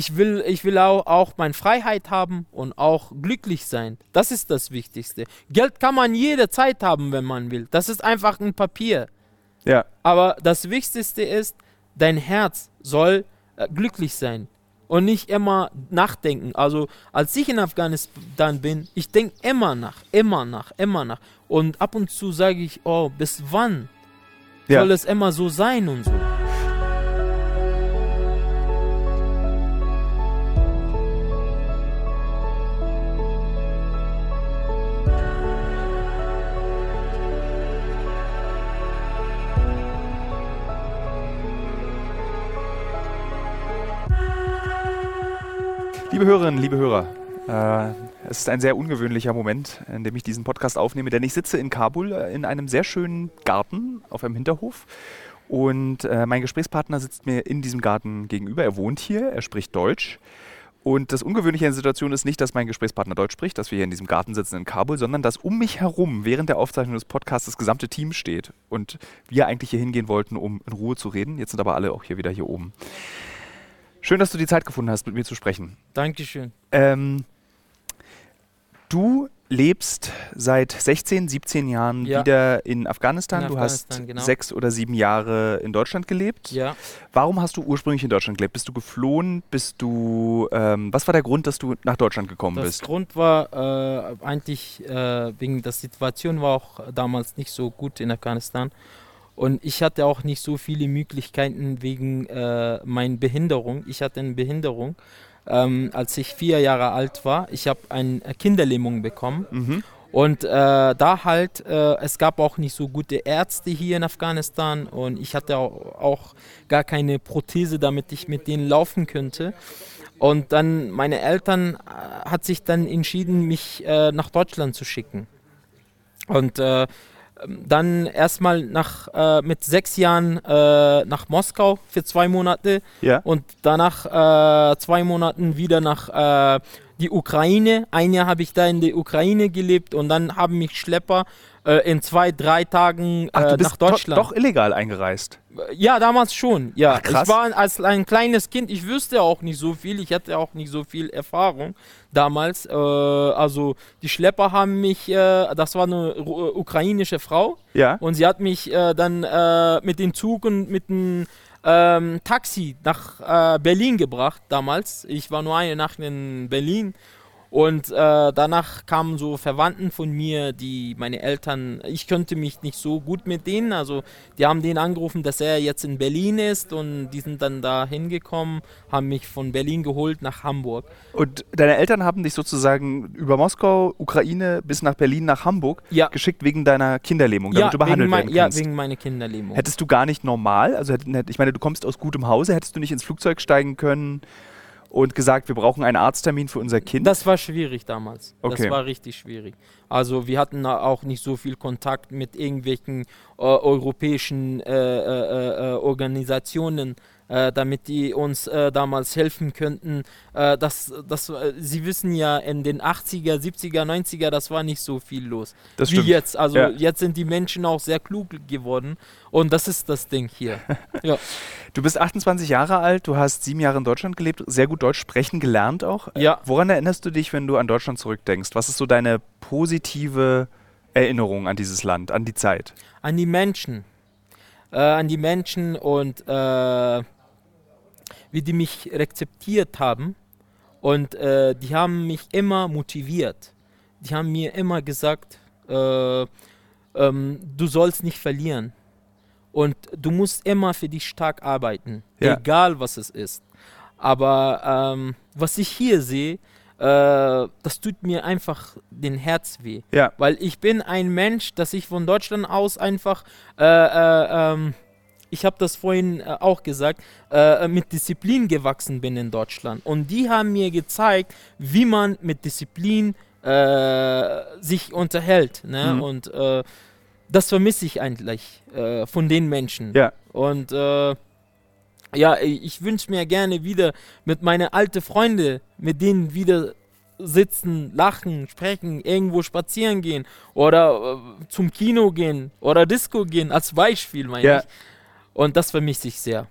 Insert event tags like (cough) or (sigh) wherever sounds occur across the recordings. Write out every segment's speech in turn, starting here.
ich will, ich will auch, auch meine Freiheit haben und auch glücklich sein. Das ist das Wichtigste. Geld kann man jederzeit haben, wenn man will. Das ist einfach ein Papier. Ja. Aber das Wichtigste ist, dein Herz soll äh, glücklich sein und nicht immer nachdenken. Also als ich in Afghanistan bin, ich denke immer nach, immer nach, immer nach. Und ab und zu sage ich, oh, bis wann Ja. soll es immer so sein und so. Liebe Hörerinnen, liebe Hörer, äh, es ist ein sehr ungewöhnlicher Moment, in dem ich diesen Podcast aufnehme, denn ich sitze in Kabul äh, in einem sehr schönen Garten auf einem Hinterhof und äh, mein Gesprächspartner sitzt mir in diesem Garten gegenüber. Er wohnt hier, er spricht Deutsch. Und das Ungewöhnliche in der Situation ist nicht, dass mein Gesprächspartner Deutsch spricht, dass wir hier in diesem Garten sitzen in Kabul, sondern dass um mich herum während der Aufzeichnung des Podcasts das gesamte Team steht und wir eigentlich hier hingehen wollten, um in Ruhe zu reden. Jetzt sind aber alle auch hier wieder hier oben. Schön, dass du die Zeit gefunden hast, mit mir zu sprechen. Dankeschön. Ähm, du lebst seit 16, 17 Jahren Ja. wieder in Afghanistan. In du Afghanistan, hast genau. sechs oder sieben Jahre in Deutschland gelebt. Ja. Warum hast du ursprünglich in Deutschland gelebt? Bist du geflohen? Bist du. Ähm, was war der Grund, dass du nach Deutschland gekommen Das bist? Grund war äh, eigentlich äh, wegen der Situation war auch damals nicht so gut in Afghanistan und ich hatte auch nicht so viele Möglichkeiten wegen äh, meiner Behinderung. Ich hatte eine Behinderung, ähm, als ich vier Jahre alt war. Ich habe eine Kinderlähmung bekommen Mhm. und äh, da halt, äh, es gab auch nicht so gute Ärzte hier in Afghanistan und ich hatte auch, auch gar keine Prothese, damit ich mit denen laufen könnte. Und dann meine Eltern äh, hat sich dann entschieden, mich äh, nach Deutschland zu schicken. Und äh, dann erstmal nach äh, mit sechs Jahren äh, nach Moskau für zwei Monate Ja. und danach äh, zwei Monaten wieder nach äh, die Ukraine. Ein Jahr habe ich da in der Ukraine gelebt und dann haben mich Schlepper äh, in zwei, drei Tagen Ach, äh, bist nach Deutschland. do- doch illegal eingereist. Ja, damals schon. Ja, Ach, krass. ich war als ein kleines Kind. Ich wüsste auch nicht so viel. Ich hatte auch nicht so viel Erfahrung damals. Äh, also die Schlepper haben mich. Äh, das war eine ru- ukrainische Frau Ja. und sie hat mich äh, dann äh, mit dem Zug und mit dem ähm, Taxi nach äh, Berlin gebracht damals. Ich war nur eine Nacht in Berlin. Und äh, danach kamen so Verwandten von mir, die meine Eltern, ich könnte mich nicht so gut mit denen, also die haben den angerufen, dass er jetzt in Berlin ist und die sind dann da hingekommen, haben mich von Berlin geholt nach Hamburg. Und deine Eltern haben dich sozusagen über Moskau, Ukraine bis nach Berlin, nach Hamburg Ja, geschickt wegen deiner Kinderlähmung, damit ja, du behandelt werden ja kannst. wegen meiner Kinderlähmung. Hättest du gar nicht normal, also ich meine, du kommst aus gutem Hause, hättest du nicht ins Flugzeug steigen können und gesagt, wir brauchen einen Arzttermin für unser Kind? Das war schwierig damals. Okay. Das war richtig schwierig. Also wir hatten da auch nicht so viel Kontakt mit irgendwelchen äh, europäischen äh, äh, äh, Organisationen, äh, damit die uns äh, damals helfen könnten. Äh, das, das, äh, Sie wissen ja, in den 80er, 70er, 90er, das war nicht so viel los. das Wie stimmt. jetzt. Also Ja. jetzt sind die Menschen auch sehr klug geworden. Und das ist das Ding hier. (laughs) ja. Du bist 28 Jahre alt, du hast sieben Jahre in Deutschland gelebt, sehr gut Deutsch sprechen gelernt auch. Äh, Ja. Woran erinnerst du dich, wenn du an Deutschland zurückdenkst? Was ist so deine positive Erinnerung an dieses Land, an die Zeit? an die Menschen. Äh, an die Menschen und äh, wie die mich rezeptiert haben. Und äh, die haben mich immer motiviert. Die haben mir immer gesagt, äh, ähm, du sollst nicht verlieren. Und du musst immer für dich stark arbeiten, Ja. egal was es ist. Aber ähm, was ich hier sehe, äh, das tut mir einfach den Herz weh. Ja. Weil ich bin ein Mensch, dass ich von Deutschland aus einfach, äh, äh, ähm, ich habe das vorhin äh, auch gesagt, äh, mit Disziplin gewachsen bin in Deutschland. Und die haben mir gezeigt, wie man mit Disziplin äh, sich unterhält. Ne? Mhm. Und äh, das vermisse ich eigentlich äh, von den Menschen. Ja. Und äh, ja, ich wünsche mir gerne wieder mit meinen alten Freunden, mit denen wieder sitzen, lachen, sprechen, irgendwo spazieren gehen oder äh, zum Kino gehen oder Disco gehen, als Beispiel meine Ja. ich. Und das vermisse ich sehr.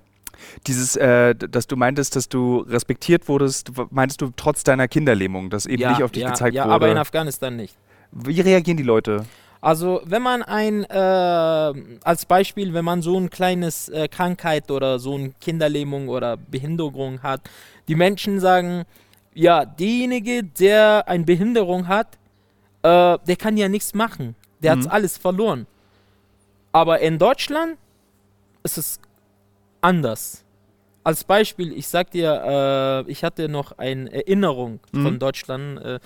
Dieses, äh, dass du meintest, dass du respektiert wurdest, meintest du trotz deiner Kinderlähmung, dass eben ja, nicht auf dich ja, gezeigt ja, wurde? aber in Afghanistan nicht. Wie reagieren die Leute? Also wenn man ein, äh, als Beispiel, wenn man so ein kleines äh, Krankheit oder so eine Kinderlähmung oder Behinderung hat, die Menschen sagen, ja, derjenige, der eine Behinderung hat, äh, der kann ja nichts machen. Der Mhm. hat alles verloren. Aber in Deutschland ist es anders. Als Beispiel, ich sag dir, äh, ich hatte noch eine Erinnerung Mhm. von Deutschland. Äh,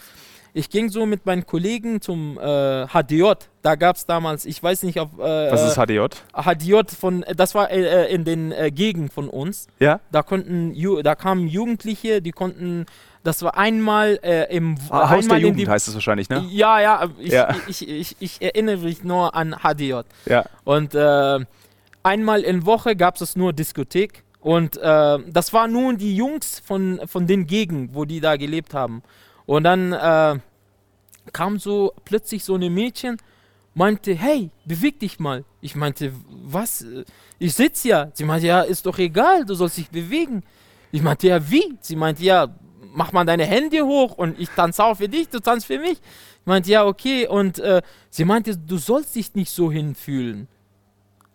ich ging so mit meinen Kollegen zum äh, HDJ. Da gab es damals, ich weiß nicht, ob äh, Was ist HDJ? HDJ von, das war äh, in den äh, Gegenden von uns. Ja? Da konnten, da kamen Jugendliche, die konnten, das war einmal äh, im Ah, Haus der Jugend die, heißt es wahrscheinlich, ne? Ja, ja, ich, Ja. Ich, ich, ich erinnere mich nur an HDJ. Ja. Und äh, einmal in Woche gab es nur Diskothek. Und äh, das waren nur die Jungs von, von den Gegenden, wo die da gelebt haben. Und dann äh, kam so plötzlich so eine Mädchen, meinte, hey, beweg dich mal. Ich meinte, was? Ich sitze ja. Sie meinte, ja, ist doch egal, du sollst dich bewegen. Ich meinte, ja, wie? Sie meinte, ja, mach mal deine Hände hoch und ich tanze auch für dich, du tanzt für mich. Ich meinte, ja, okay. Und äh, sie meinte, du sollst dich nicht so hinfühlen.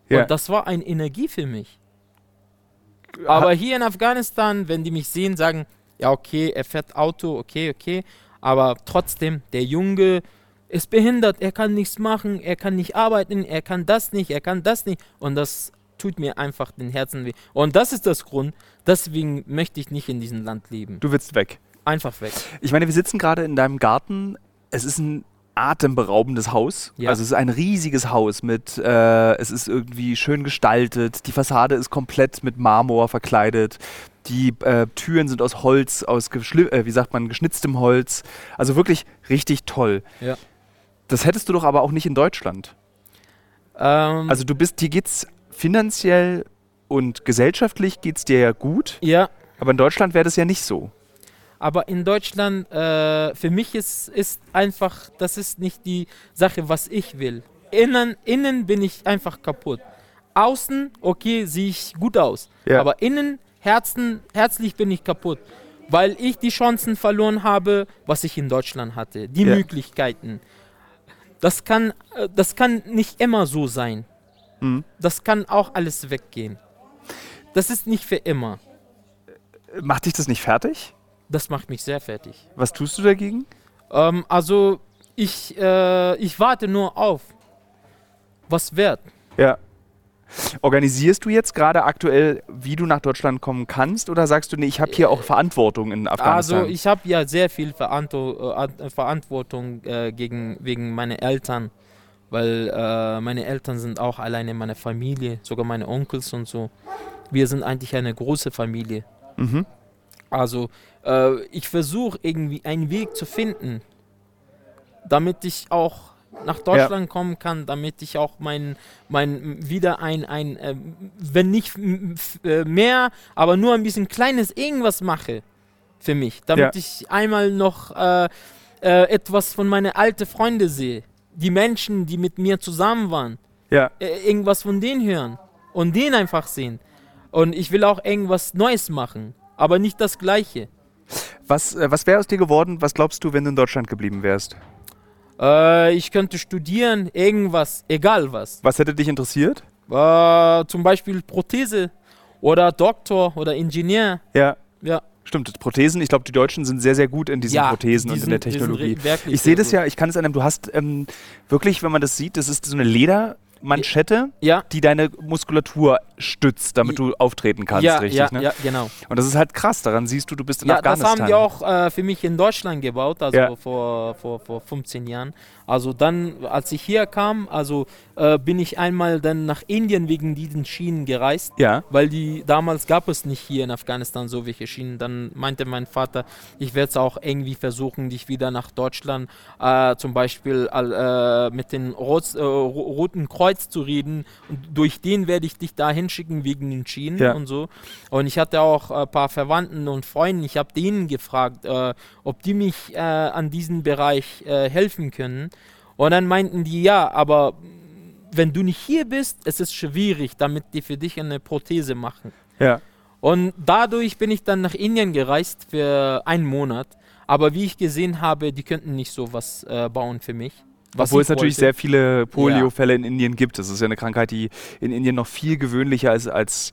Ja. Und das war eine Energie für mich. Aber hier in Afghanistan, wenn die mich sehen, sagen, ja, okay, er fährt Auto, okay, okay. Aber trotzdem, der Junge ist behindert, er kann nichts machen, er kann nicht arbeiten, er kann das nicht, er kann das nicht. Und das tut mir einfach den Herzen weh. Und das ist das Grund, deswegen möchte ich nicht in diesem Land leben. Du willst weg. Einfach weg. Ich meine, wir sitzen gerade in deinem Garten. Es ist ein atemberaubendes Haus. Ja. Also es ist ein riesiges Haus mit, äh, es ist irgendwie schön gestaltet. Die Fassade ist komplett mit Marmor verkleidet. Die äh, Türen sind aus Holz, aus äh, wie sagt man, geschnitztem Holz. Also wirklich richtig toll. Ja. Das hättest du doch aber auch nicht in Deutschland. Ähm, Also du bist, dir geht's finanziell und gesellschaftlich geht's dir ja gut, ja, aber in Deutschland wäre das ja nicht so. Aber in Deutschland, äh, für mich ist, ist einfach, das ist nicht die Sache, was ich will. Innen, innen bin ich einfach kaputt. Außen, okay, sehe ich gut aus. Ja. Aber innen, Herzen, herzlich bin ich kaputt. Weil ich die Chancen verloren habe, was ich in Deutschland hatte. Die Ja. Möglichkeiten. Das kann, äh, das kann nicht immer so sein. Mhm. Das kann auch alles weggehen. Das ist nicht für immer. Macht dich das nicht fertig? Das macht mich sehr fertig. Was tust du dagegen? Ähm, also ich, äh, ich warte nur auf. Was wird? Ja. Organisierst du jetzt gerade aktuell, wie du nach Deutschland kommen kannst, oder sagst du, nee, ich habe hier auch Verantwortung in Afghanistan? Also ich habe ja sehr viel äh, An- Verantwortung äh, gegen, wegen meiner Eltern, weil äh, meine Eltern sind auch alleine in meiner Familie, sogar meine Onkels und so. Wir sind eigentlich eine große Familie. mhm. Also äh, ich versuche irgendwie einen Weg zu finden, damit ich auch nach Deutschland kommen kann, damit ich auch mein, mein wieder ein, ein äh, wenn nicht äh, mehr, aber nur ein bisschen kleines irgendwas mache für mich, damit Ja. ich einmal noch äh, äh, etwas von meinen alten Freunden sehe, die Menschen, die mit mir zusammen waren Ja. äh, irgendwas von denen hören und den einfach sehen. Und ich will auch irgendwas Neues machen, aber nicht das Gleiche. Was, äh, was wäre aus dir geworden, was glaubst du, wenn du in Deutschland geblieben wärst? Äh, ich könnte studieren, irgendwas, egal was. Was hätte dich interessiert? Äh, zum Beispiel Prothese oder Doktor oder Ingenieur. Ja. Ja, Stimmt, Prothesen, ich glaube, die Deutschen sind sehr, sehr gut in diesen ja Prothesen die und in der Technologie. Ich sehe das ja, ich kann es einem, du hast ähm, wirklich, wenn man das sieht, das ist so eine Ledermanschette, Ja, die deine Muskulatur stützt, damit du auftreten kannst, ja, richtig, ja, ne? ja, genau. Und das ist halt krass, daran siehst du, du bist in Ja, das Afghanistan. haben die auch äh, für mich in Deutschland gebaut, also Ja. vor, vor, vor 15 Jahren. Also dann, als ich hier kam, also äh, bin ich einmal dann nach Indien wegen diesen Schienen gereist. Ja, weil die damals gab es nicht hier in Afghanistan so welche Schienen. Dann meinte mein Vater, ich werde es auch irgendwie versuchen, dich wieder nach Deutschland äh, zum Beispiel äh, mit dem Rot, äh, Ro- Roten Kreuz zu reden und durch den werde ich dich da hinschicken wegen den Schienen Ja. und so. Und ich hatte auch ein paar Verwandten und Freunden, ich habe denen gefragt, äh, ob die mich äh, an diesem Bereich äh, helfen können. Und dann meinten die, ja, aber wenn du nicht hier bist, es ist schwierig, damit die für dich eine Prothese machen. ja. Und dadurch bin ich dann nach Indien gereist für einen Monat. Aber wie ich gesehen habe, die könnten nicht sowas äh, bauen für mich. Obwohl es natürlich sehr viele Polio-Fälle in Indien gibt. Das ist ja eine Krankheit, die in Indien noch viel gewöhnlicher ist als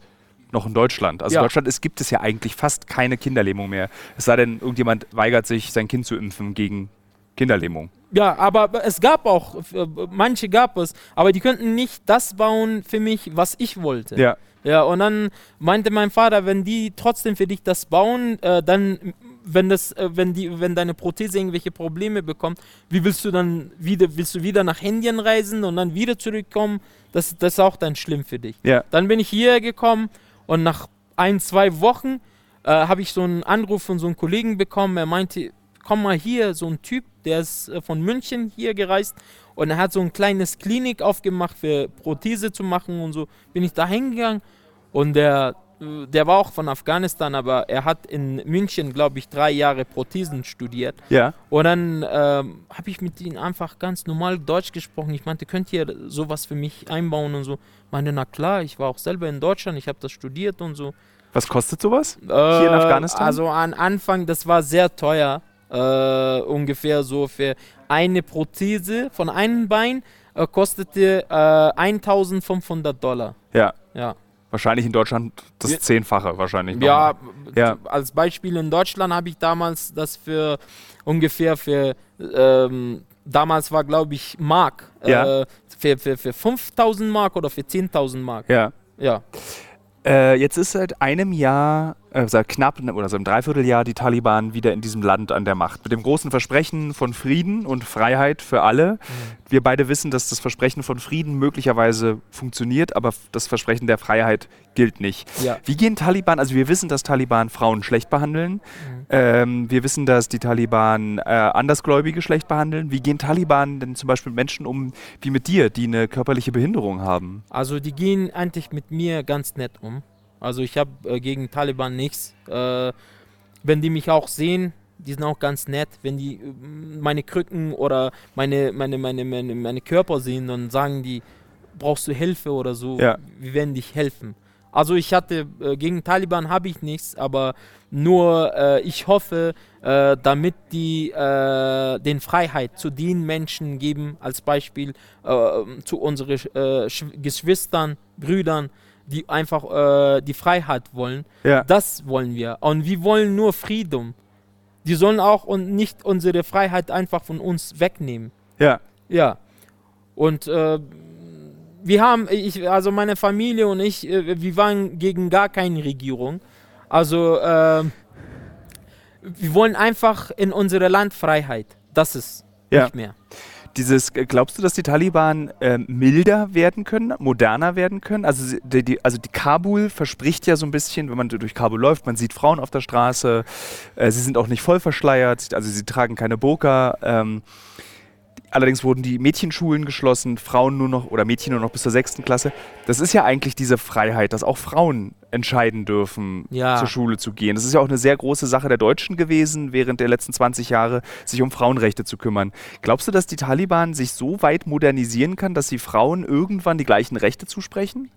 noch in Deutschland. Also ja. in Deutschland ist, gibt es ja eigentlich fast keine Kinderlähmung mehr. Es sei denn, irgendjemand weigert sich, sein Kind zu impfen gegen Kinderlähmung. Ja, aber es gab auch, manche gab es, aber die könnten nicht das bauen für mich, was ich wollte. Ja. Ja, und dann meinte mein Vater, wenn die trotzdem für dich das bauen, äh, dann, wenn das, äh, wenn die, wenn deine Prothese irgendwelche Probleme bekommt, wie willst du dann wieder, willst du wieder nach Indien reisen und dann wieder zurückkommen? Das, das ist auch dann schlimm für dich. Ja. Dann bin ich hierher gekommen und nach ein, zwei Wochen äh, habe ich so einen Anruf von so einem Kollegen bekommen. Er meinte, komm mal hier, so ein Typ, der ist äh, von München hier gereist und er hat so ein kleines Klinik aufgemacht für Prothese zu machen und so. Bin ich da hingegangen und der, der war auch von Afghanistan, aber er hat in München, glaube ich, drei Jahre Prothesen studiert. Ja. Und dann ähm, habe ich mit ihm einfach ganz normal Deutsch gesprochen. Ich meinte, könnt ihr sowas für mich einbauen und so. Ich meinte, na klar, ich war auch selber in Deutschland, ich habe das studiert und so. Was kostet sowas äh, hier in Afghanistan? Also am Anfang, das war sehr teuer. Äh, ungefähr so für eine Prothese von einem Bein äh, kostete äh, 1500 Dollar. Ja. Ja. Wahrscheinlich in Deutschland das ja. Zehnfache wahrscheinlich. Ja, ja, als Beispiel in Deutschland habe ich damals das für ungefähr für, ähm, damals war glaube ich Mark, ja. äh, für, für, für 5000 Mark oder für 10.000 Mark. Ja. Ja. Äh, jetzt ist seit einem Jahr, äh, seit knapp oder seit einem Dreivierteljahr die Taliban wieder in diesem Land an der Macht. Mit dem großen Versprechen von Frieden und Freiheit für alle. Mhm. Wir beide wissen, dass das Versprechen von Frieden möglicherweise funktioniert, aber das Versprechen der Freiheit gilt nicht. Ja. Wie gehen Taliban, also wir wissen, dass Taliban Frauen schlecht behandeln. Mhm. Ähm, wir wissen, dass die Taliban äh, Andersgläubige schlecht behandeln. Wie gehen Taliban denn zum Beispiel mit Menschen um, wie mit dir, die eine körperliche Behinderung haben? Also die gehen eigentlich mit mir ganz nett um. Also ich habe äh, gegen Taliban nichts. Äh, wenn die mich auch sehen, die sind auch ganz nett. Wenn die äh, meine Krücken oder meine, meine, meine, meine, meine Körper sehen, dann sagen die, brauchst du Hilfe oder so, ja. wir werden dich helfen. Also ich hatte, äh, gegen Taliban habe ich nichts, aber nur äh, ich hoffe, äh, damit die äh, den Freiheit zu den Menschen geben, als Beispiel äh, zu unseren Geschwistern, Brüdern, die einfach die Freiheit wollen. Ja. Das wollen wir. Und wir wollen nur Frieden. Die sollen auch und nicht unsere Freiheit einfach von uns wegnehmen. Ja. Ja. Und wir haben, ich, also meine Familie und ich, äh, wir waren gegen gar keine Regierung. Also äh, wir wollen einfach in unsere Landfreiheit. Das ist ja. nicht mehr. Dieses, äh, glaubst du, dass die Taliban äh, milder werden können, moderner werden können? Also die, die, also die Kabul verspricht ja so ein bisschen, wenn man durch Kabul läuft, man sieht Frauen auf der Straße, äh, sie sind auch nicht voll verschleiert, also sie tragen keine Burka. Ähm, Allerdings wurden die Mädchenschulen geschlossen, Frauen nur noch oder Mädchen nur noch bis zur sechsten Klasse. Das ist ja eigentlich diese Freiheit, dass auch Frauen entscheiden dürfen, ja. zur Schule zu gehen. Das ist ja auch eine sehr große Sache der Deutschen gewesen, während der letzten 20 Jahre sich um Frauenrechte zu kümmern. Glaubst du, dass die Taliban sich so weit modernisieren kann, dass sie Frauen irgendwann die gleichen Rechte zusprechen?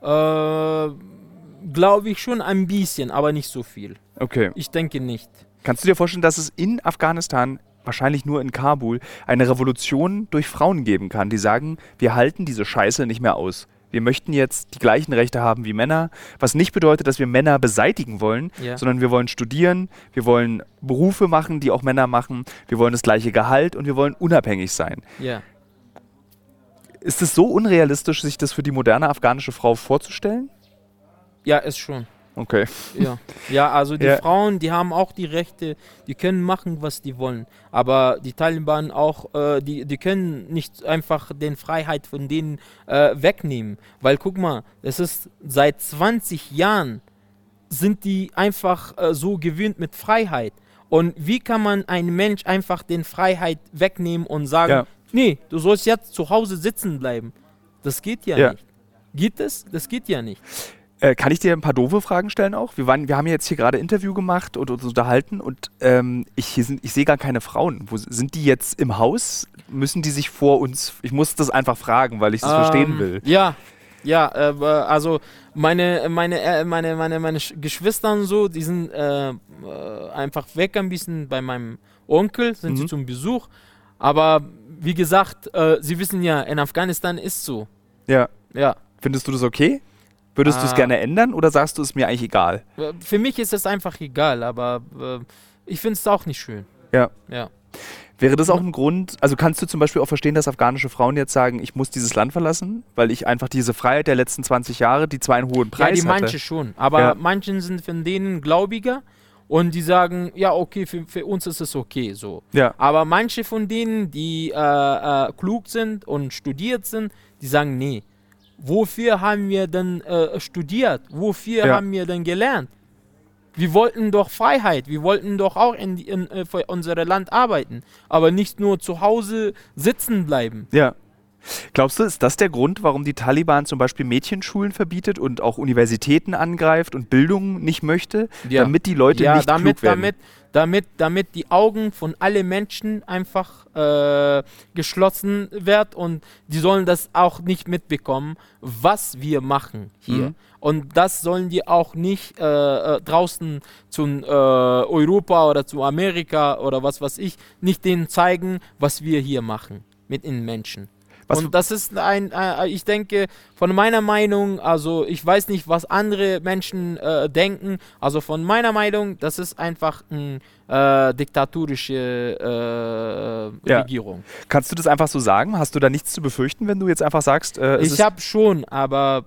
Äh, glaube ich schon ein bisschen, aber nicht so viel. Okay. Ich denke nicht. Kannst du dir vorstellen, dass es in Afghanistan wahrscheinlich nur in Kabul, eine Revolution durch Frauen geben kann, die sagen, wir halten diese Scheiße nicht mehr aus. Wir möchten jetzt die gleichen Rechte haben wie Männer, was nicht bedeutet, dass wir Männer beseitigen wollen, ja. sondern wir wollen studieren, wir wollen Berufe machen, die auch Männer machen, wir wollen das gleiche Gehalt und wir wollen unabhängig sein. Ja. Ist es so unrealistisch, sich das für die moderne afghanische Frau vorzustellen? Ja, ist schon. Okay. Ja, ja also die ja. Frauen, die haben auch die Rechte, die können machen, was die wollen. Aber die Taliban auch, äh, die, die können nicht einfach den Freiheit von denen äh, wegnehmen. Weil guck mal, es ist seit 20 Jahren sind die einfach äh, so gewöhnt mit Freiheit. Und wie kann man einem Mensch einfach den Freiheit wegnehmen und sagen, ja. nee, du sollst jetzt zu Hause sitzen bleiben? Das geht ja, ja. nicht. Geht es? Das geht ja nicht. Äh, kann ich dir ein paar doofe Fragen stellen auch? Wir, waren, wir haben jetzt hier gerade Interview gemacht und uns unterhalten und ähm, ich, ich sehe gar keine Frauen. Wo, sind die jetzt im Haus? Müssen die sich vor uns, ich muss das einfach fragen, weil ich das ähm, verstehen will. Ja, Ja, äh, also meine, meine, äh, meine, meine, meine Geschwister und so, die sind äh, äh, einfach weg ein bisschen bei meinem Onkel, sind mhm. sie zum Besuch. Aber wie gesagt, äh, sie wissen ja, in Afghanistan ist so. Ja. Ja. Findest du das okay? Würdest ah. du es gerne ändern oder sagst du es mir eigentlich egal? Für mich ist es einfach egal, aber äh, ich finde es auch nicht schön. Ja. Ja. Wäre das auch ein Grund, also kannst du zum Beispiel auch verstehen, dass afghanische Frauen jetzt sagen, ich muss dieses Land verlassen, weil ich einfach diese Freiheit der letzten 20 Jahre, die zwar einen hohen Preis hat. Ja, die hatte. manche schon, aber ja. manche sind von denen gläubiger und die sagen, ja, okay, für, für uns ist es okay so. Ja. Aber manche von denen, die äh, äh, klug sind und studiert sind, die sagen, nee, wofür haben wir denn äh, studiert? Wofür ja. haben wir denn gelernt? Wir wollten doch Freiheit, wir wollten doch auch in, in, in, äh, für unser Land arbeiten, aber nicht nur zu Hause sitzen bleiben. Ja. Glaubst du, ist das der Grund, warum die Taliban zum Beispiel Mädchenschulen verbietet und auch Universitäten angreift und Bildung nicht möchte, ja. damit die Leute ja, nicht damit, klug werden? Damit, damit, damit die Augen von allen Menschen einfach äh, geschlossen werden und die sollen das auch nicht mitbekommen, was wir machen hier. Mhm. Und das sollen die auch nicht äh, äh, draußen zu äh, Europa oder zu Amerika oder was weiß ich, nicht denen zeigen, was wir hier machen mit den Menschen. Was und das ist ein, äh, ich denke, von meiner Meinung, also ich weiß nicht, was andere Menschen äh, denken, also von meiner Meinung, das ist einfach eine äh, diktatorische äh, ja. Regierung. Kannst du das einfach so sagen? Hast du da nichts zu befürchten, wenn du jetzt einfach sagst? Äh, ich habe schon, aber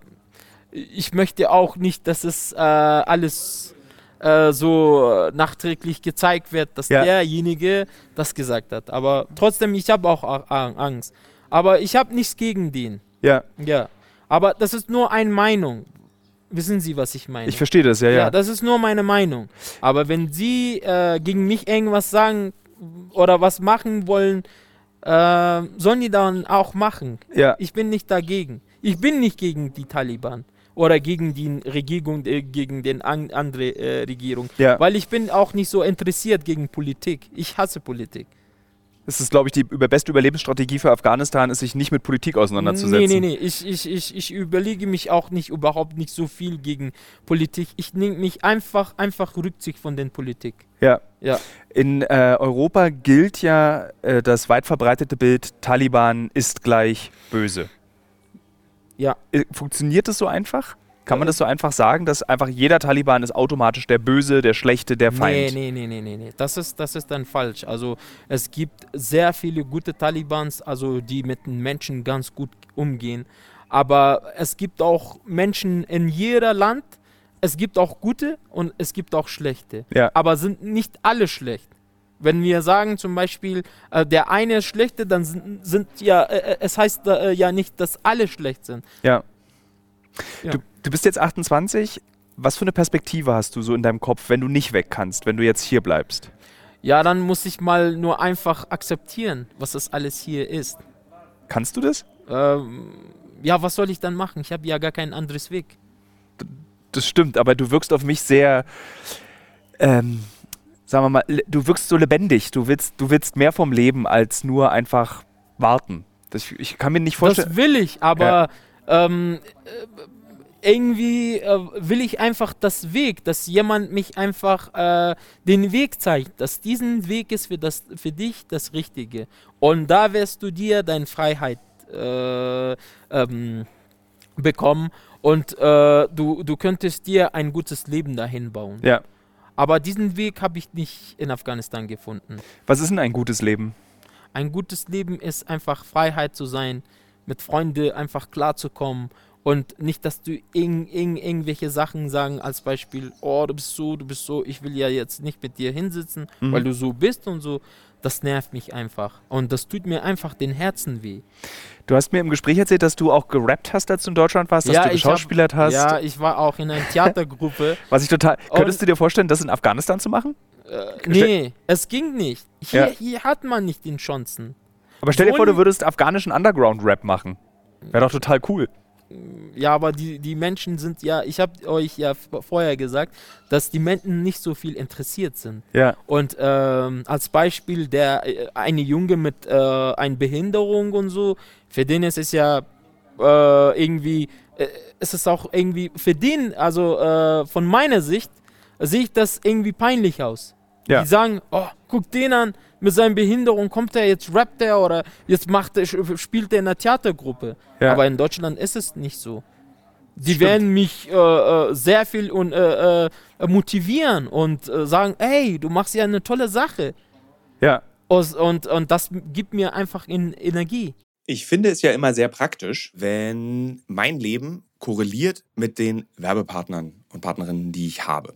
ich möchte auch nicht, dass es äh, alles äh, so nachträglich gezeigt wird, dass ja. derjenige das gesagt hat. Aber trotzdem, ich habe auch Angst. Aber ich habe nichts gegen den. Ja. Ja. Aber das ist nur eine Meinung. Wissen Sie, was ich meine? Ich verstehe das, ja, ja. Ja, das ist nur meine Meinung. Aber wenn Sie äh, gegen mich irgendwas sagen oder was machen wollen, äh, sollen die dann auch machen. Ja. Ich bin nicht dagegen. Ich bin nicht gegen die Taliban oder gegen die Regierung, äh, gegen den an, andere äh, Regierung. Ja. Weil ich bin auch nicht so interessiert gegen Politik. Ich hasse Politik. Das ist, glaube ich, die beste Überlebensstrategie für Afghanistan, ist sich nicht mit Politik auseinanderzusetzen. Nee, nee, nee. Ich, ich, ich, ich überlege mich auch nicht überhaupt nicht so viel gegen Politik. Ich nehme mich einfach, einfach Rücksicht von der Politik. Ja. ja. In äh, Europa gilt ja äh, das weit verbreitete Bild, Taliban ist gleich böse. Ja. Äh, funktioniert das so einfach? Kann man das so einfach sagen, dass einfach jeder Taliban ist automatisch der Böse, der Schlechte, der Feind? Nee, nee, nee, nee, nee. Das ist, das ist dann falsch. Also es gibt sehr viele gute Talibans, also die mit den Menschen ganz gut umgehen. Aber es gibt auch Menschen in jedem Land, es gibt auch gute und es gibt auch schlechte. Ja. Aber sind nicht alle schlecht. Wenn wir sagen zum Beispiel, äh, der eine ist schlechte, dann sind, sind ja, äh, äh es heißt äh, ja nicht, dass alle schlecht sind. Ja. ja. Du, du bist jetzt 28. Was für eine Perspektive hast du so in deinem Kopf, wenn du nicht weg kannst, wenn du jetzt hier bleibst? Ja, dann muss ich mal nur einfach akzeptieren, was das alles hier ist. Kannst du das? Ähm, ja, was soll ich dann machen? Ich habe ja gar keinen anderes Weg. Das stimmt, aber du wirkst auf mich sehr, ähm, sagen wir mal, du wirkst so lebendig. Du willst, du willst mehr vom Leben als nur einfach warten. Das, ich kann mir nicht vorstellen. Das will ich, aber ja. ähm, irgendwie äh, will ich einfach das Weg, dass jemand mich einfach äh, den Weg zeigt, dass diesen Weg ist für, das, für dich das Richtige. Und da wirst du dir deine Freiheit äh, ähm, bekommen und äh, du, du könntest dir ein gutes Leben dahin bauen. Ja. Aber diesen Weg habe ich nicht in Afghanistan gefunden. Was ist denn ein gutes Leben? Ein gutes Leben ist einfach Freiheit zu sein, mit Freunden einfach klarzukommen und nicht, dass du in, in, irgendwelche Sachen sagen, als Beispiel, oh, du bist so, du bist so, ich will ja jetzt nicht mit dir hinsitzen, mhm. weil du so bist und so. Das nervt mich einfach. Und das tut mir einfach den Herzen weh. Du hast mir im Gespräch erzählt, dass du auch gerappt hast, als du in Deutschland warst, dass ja, du geschauspielert hab, hast. Ja, ich war auch in einer Theatergruppe. (laughs) Was ich total. Könntest du dir vorstellen, das in Afghanistan zu machen? Äh, nee, es ging nicht. Hier, ja. hier hat man nicht den Chancen. Aber stell dir vor, du würdest afghanischen Underground-Rap machen. Wäre doch total cool ja, aber die, die Menschen sind ja, ich habe euch ja vorher gesagt, dass die Menschen nicht so viel interessiert sind. Ja. Und ähm, als Beispiel der äh, eine Junge mit äh, einer Behinderung und so, für den ist es ja äh, irgendwie äh, ist es auch irgendwie für den, also äh, von meiner Sicht, sehe ich das irgendwie peinlich aus. Ja. Die sagen, oh, guck den an, mit seiner Behinderung kommt er, jetzt rappt er oder jetzt macht er, spielt er in einer Theatergruppe. Ja. Aber in Deutschland ist es nicht so. Die Stimmt. werden mich äh, äh, sehr viel und, äh, äh, motivieren und äh, sagen, hey, du machst ja eine tolle Sache. Ja. Und, und, und das gibt mir einfach in Energie. Ich finde es ja immer sehr praktisch, wenn mein Leben korreliert mit den Werbepartnern und Partnerinnen, die ich habe.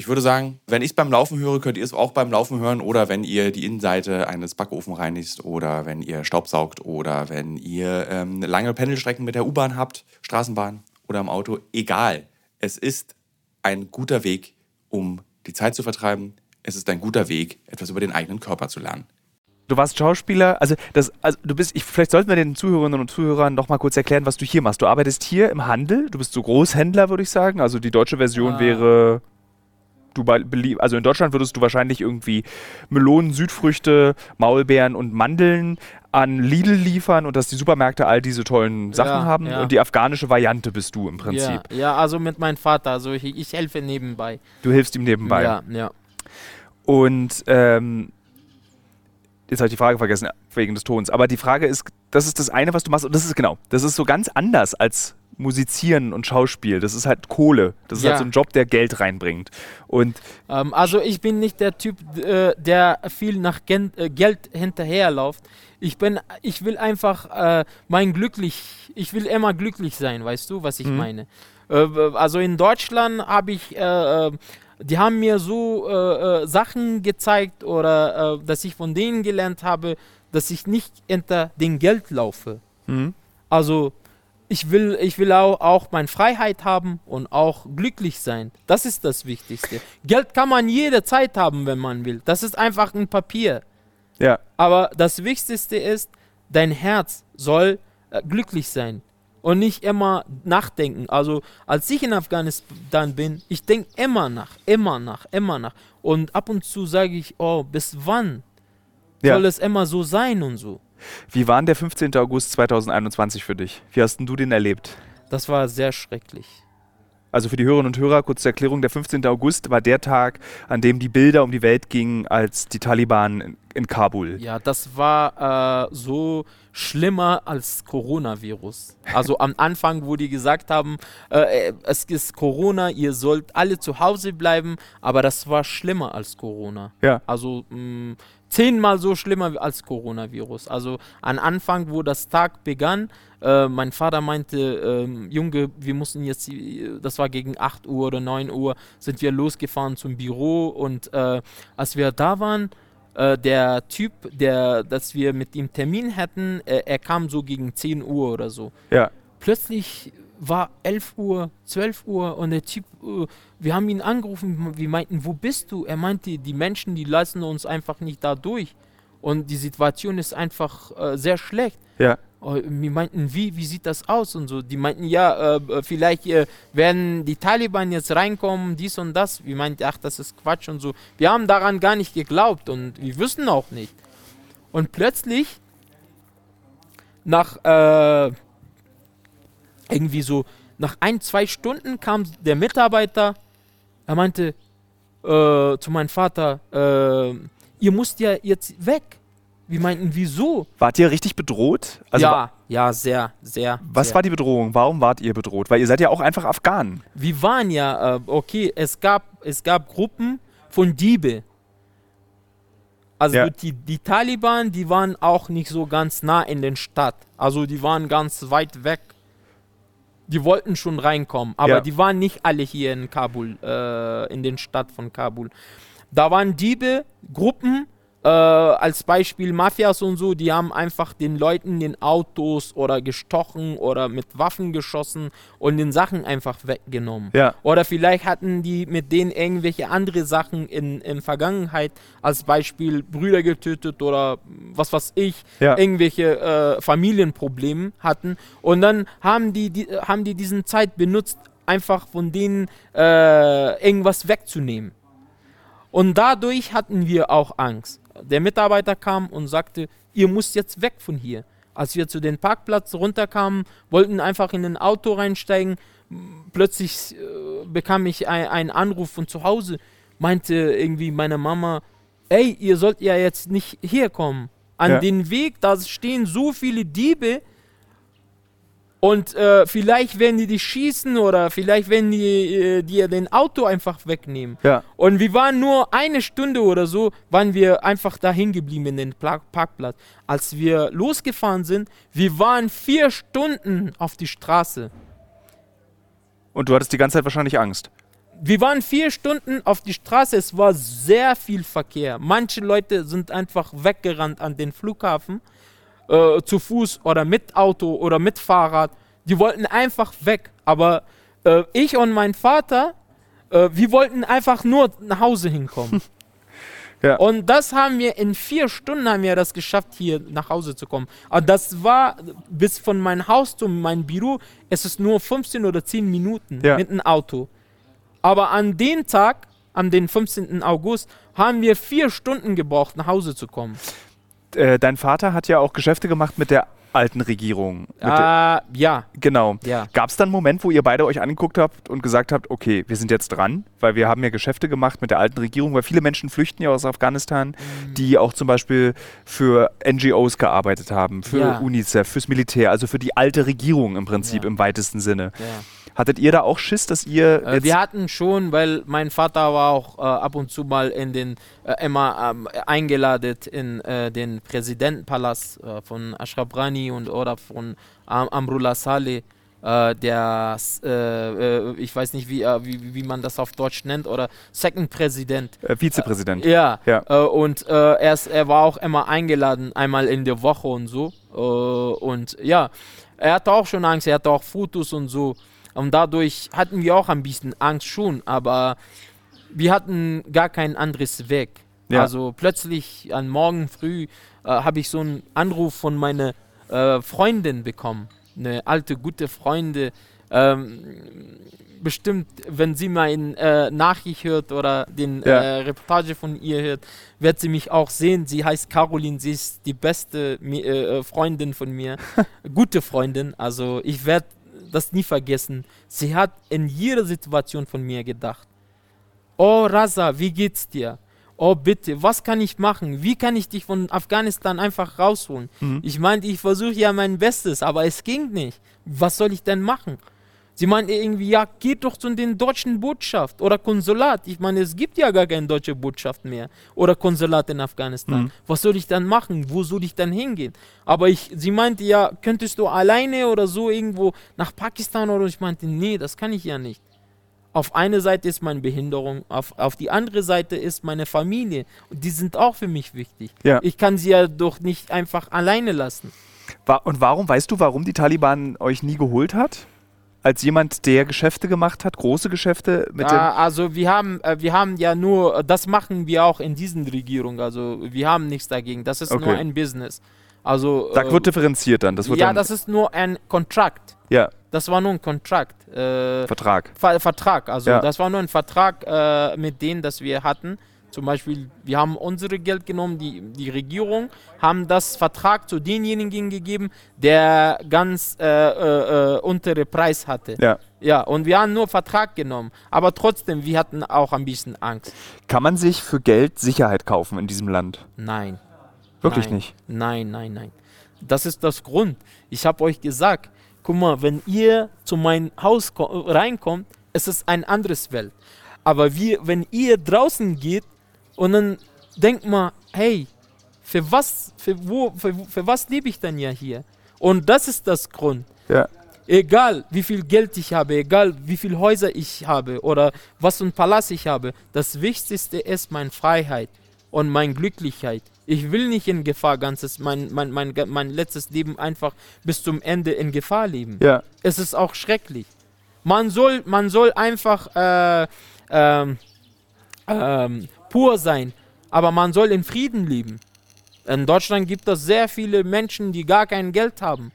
ich würde sagen, wenn ich es beim Laufen höre, könnt ihr es auch beim Laufen hören oder wenn ihr die Innenseite eines Backofen reinigt oder wenn ihr Staubsaugt oder wenn ihr ähm, lange Pendelstrecken mit der U-Bahn habt, Straßenbahn oder im Auto. Egal. Es ist ein guter Weg, um die Zeit zu vertreiben. Es ist ein guter Weg, etwas über den eigenen Körper zu lernen. Du warst Schauspieler, also das, also du bist, ich, vielleicht sollten wir den Zuhörerinnen und Zuhörern noch mal kurz erklären, was du hier machst. Du arbeitest hier im Handel, du bist so Großhändler, würde ich sagen. Also die deutsche Version Ah. wäre, du bei- also in Deutschland würdest du wahrscheinlich irgendwie Melonen, Südfrüchte, Maulbeeren und Mandeln an Lidl liefern und dass die Supermärkte all diese tollen Sachen Ja, haben. ja. Und die afghanische Variante bist du im Prinzip. Ja, ja, also mit meinem Vater. Also ich, ich helfe nebenbei. Du hilfst ihm nebenbei. Ja, ja. Und ähm, jetzt habe ich die Frage vergessen wegen des Tons. Aber die Frage ist, das ist das eine, was du machst. Und das ist genau, das ist so ganz anders als Musizieren und Schauspiel. Das ist halt Kohle. Das ist Ja. halt so ein Job, der Geld reinbringt. Und Ähm, also ich bin nicht der Typ, äh, der viel nach Gen äh, Geld hinterherläuft. Ich bin, ich will einfach äh, mein glücklich, ich will immer glücklich sein, weißt du, was ich Mhm. meine? Äh, also in Deutschland habe ich, äh, äh, die haben mir so äh, äh, Sachen gezeigt oder äh, dass ich von denen gelernt habe, dass ich nicht hinter dem Geld laufe. hm, Also ich will, ich will auch, auch meine Freiheit haben und auch glücklich sein. Das ist das Wichtigste. Geld kann man jederzeit haben, wenn man will. Das ist einfach ein Papier. ja, Aber das Wichtigste ist, dein Herz soll äh, glücklich sein und nicht immer nachdenken. Also als ich in Afghanistan bin, ich denke immer nach, immer nach, immer nach. Und ab und zu sage ich, oh, bis wann ja. soll es immer so sein und so. Wie war denn der 15. August 2021 für dich? Wie hast denn du den erlebt? Das war sehr schrecklich. Also für die Hörerinnen und Hörer, kurz zur Erklärung, der 15. August war der Tag, an dem die Bilder um die Welt gingen, als die Taliban in, in Kabul. Ja, das war äh, so schlimmer als Coronavirus. Also am (laughs) Anfang, wo die gesagt haben, äh, es ist Corona, ihr sollt alle zu Hause bleiben, aber das war schlimmer als Corona. Ja. Also mh, zehnmal so schlimmer als Coronavirus. Also am Anfang, wo das Tag begann, äh, mein Vater meinte, äh, Junge, wir mussten jetzt, das war gegen 8 Uhr oder 9 Uhr, sind wir losgefahren zum Büro und äh, als wir da waren, äh, der Typ, der, dass wir mit ihm Termin hatten, äh, er kam so gegen 10 Uhr oder so. Ja. Plötzlich war 11 Uhr, 12 Uhr und der Typ, äh, wir haben ihn angerufen, wir meinten, wo bist du? Er meinte, die Menschen, die lassen uns einfach nicht da durch. Und die Situation ist einfach äh, sehr schlecht. Ja. Oh, wir meinten, wie, wie sieht das aus und so. Die meinten, ja, äh, vielleicht äh, werden die Taliban jetzt reinkommen, dies und das. Wir meinten, ach, das ist Quatsch und so. Wir haben daran gar nicht geglaubt und wir wüssten auch nicht. Und plötzlich, nach äh, irgendwie so, nach ein, zwei Stunden kam der Mitarbeiter, er meinte äh, zu meinem Vater, äh, ihr müsst ja jetzt weg. Wir meinten, wieso? Wart ihr richtig bedroht? Also ja, ja, sehr, sehr. Was sehr. war die Bedrohung? Warum wart ihr bedroht? Weil ihr seid ja auch einfach Afghanen. Wir waren ja, äh, okay, es gab, es gab Gruppen von Diebe. Also Ja. die, die Taliban, die waren auch nicht so ganz nah in den Stadt. Also die waren ganz weit weg. Die wollten schon reinkommen, aber Ja. die waren nicht alle hier in Kabul, äh, in den Stadt von Kabul. Da waren Diebe, Gruppen, äh, als Beispiel Mafias und so, die haben einfach den Leuten den Autos oder gestochen oder mit Waffen geschossen und den Sachen einfach weggenommen. Ja. Oder vielleicht hatten die mit denen irgendwelche andere Sachen in, in Vergangenheit, als Beispiel Brüder getötet oder was weiß ich, Ja. irgendwelche äh, Familienprobleme hatten. Und dann haben die, die, haben die diesen Zeit benutzt, einfach von denen äh, irgendwas wegzunehmen. Und dadurch hatten wir auch Angst. Der Mitarbeiter kam und sagte, ihr müsst jetzt weg von hier. Als wir zu dem Parkplatz runterkamen, wollten einfach in ein Auto reinsteigen. Plötzlich äh, bekam ich ein, einen Anruf von zu Hause. Meinte irgendwie meine Mama, ey, ihr sollt ja jetzt nicht hier kommen. An Ja. den Weg, da stehen so viele Diebe. Und äh, vielleicht werden die dich schießen oder vielleicht werden die äh, dir den Auto einfach wegnehmen. Ja. Und wir waren nur eine Stunde oder so, waren wir einfach dahin geblieben in den Pla Parkplatz. Als wir losgefahren sind, wir waren vier Stunden auf die Straße. Und du hattest die ganze Zeit wahrscheinlich Angst. Wir waren vier Stunden auf die Straße, es war sehr viel Verkehr. Manche Leute sind einfach weggerannt an den Flughafen, äh, zu Fuß oder mit Auto oder mit Fahrrad. Die wollten einfach weg. Aber äh, ich und mein Vater, äh, wir wollten einfach nur nach Hause hinkommen. (laughs) Ja. Und das haben wir in vier Stunden haben wir das geschafft, hier nach Hause zu kommen. Aber das war bis von meinem Haus zu meinem Büro, es ist nur 15 oder 10 Minuten Ja. mit dem Auto. Aber an dem Tag, an den 15. August, haben wir vier Stunden gebraucht, nach Hause zu kommen. Äh, dein Vater hat ja auch Geschäfte gemacht mit der alten Regierung. Äh, ja, genau. ja. Gab es dann einen Moment, wo ihr beide euch angeguckt habt und gesagt habt, okay, wir sind jetzt dran, weil wir haben ja Geschäfte gemacht mit der alten Regierung, weil viele Menschen flüchten ja aus Afghanistan, Mhm. die auch zum Beispiel für NGOs gearbeitet haben, für Ja. UNICEF, fürs Militär, also für die alte Regierung im Prinzip Ja. im weitesten Sinne. ja. Hattet ihr da auch Schiss, dass ihr Äh, wir hatten schon, weil mein Vater war auch äh, ab und zu mal in den, äh, immer ähm, eingeladen in äh, den Präsidentenpalast äh, von Ashraf Ghani und oder von Am Amrullah Saleh, äh, der, ich weiß nicht, wie, wie, wie man das auf Deutsch nennt, oder Second Präsident. Vizepräsident? Ja, Ja. Und er, ist, er war auch immer eingeladen, einmal in der Woche und so. Und ja, er hatte auch schon Angst, er hatte auch Fotos und so. Und dadurch hatten wir auch ein bisschen Angst schon, aber wir hatten gar kein anderes Weg. Ja. Also plötzlich an Morgen früh äh, habe ich so einen Anruf von meiner äh, Freundin bekommen. Eine alte, gute Freundin. Ähm, bestimmt, wenn sie mal in äh, Nachricht hört oder den Ja. äh, Reportage von ihr hört, wird sie mich auch sehen. Sie heißt Caroline, sie ist die beste Mi- äh, äh, Freundin von mir. (laughs) Gute Freundin. Also ich werde das nie vergessen. Sie hat in jeder Situation von mir gedacht. Oh Raza, wie geht's dir? Oh bitte, was kann ich machen? Wie kann ich dich von Afghanistan einfach rausholen? Mhm. Ich meinte, ich versuche ja mein Bestes, aber es ging nicht. Was soll ich denn machen? Sie meinte irgendwie, ja, geht doch zu den deutschen Botschaft oder Konsulat. Ich meine, es gibt ja gar keine deutsche Botschaft mehr oder Konsulat in Afghanistan. Mhm. Was soll ich dann machen? Wo soll ich dann hingehen? Aber ich, sie meinte ja, könntest du alleine oder so irgendwo nach Pakistan oder ich meinte, nee, das kann ich ja nicht. Auf eine Seite ist meine Behinderung, auf, auf die andere Seite ist meine Familie. Und die sind auch für mich wichtig. Ja. Ich kann sie ja doch nicht einfach alleine lassen. Und warum, weißt du, warum die Taliban euch nie geholt hat? Als jemand, der Geschäfte gemacht hat, große Geschäfte mit Ah, also wir haben, äh, wir haben ja nur, das machen wir auch in diesen Regierungen. Also wir haben nichts dagegen. Das ist Okay. nur ein Business. Also. Da äh, wird differenziert dann. Das wird ja, dann, das ist nur ein Kontrakt. ja, Das war nur ein Kontrakt. Äh, Vertrag. Ver Vertrag. Also Ja. das war nur ein Vertrag äh, mit denen, das wir hatten. Zum Beispiel, wir haben unsere Geld genommen, die, die Regierung haben das Vertrag zu denjenigen gegeben, der ganz äh, äh, äh, untere Preis hatte. Ja. Ja, und wir haben nur Vertrag genommen. Aber trotzdem, wir hatten auch ein bisschen Angst. Kann man sich für Geld Sicherheit kaufen in diesem Land? Nein. Wirklich nein, nicht. Nein, nein, nein. Das ist das Grund. Ich habe euch gesagt, guck mal, wenn ihr zu meinem Haus ko- reinkommt, es ist ein anderes Welt. Aber wir, wenn ihr draußen geht und dann denkt mal, hey, für was, für wo, für, für was lebe ich denn ja hier? Und das ist das Grund. Ja. Egal wie viel Geld ich habe, egal wie viele Häuser ich habe oder was für ein Palast ich habe, das Wichtigste ist meine Freiheit und meine Glücklichkeit. Ich will nicht in Gefahr ganzes, mein, mein, mein, mein letztes Leben einfach bis zum Ende in Gefahr leben. Ja. Es ist auch schrecklich. Man soll, man soll einfach äh, ähm, ähm, pur sein, aber man soll in Frieden leben. In Deutschland gibt es sehr viele Menschen, die gar kein Geld haben.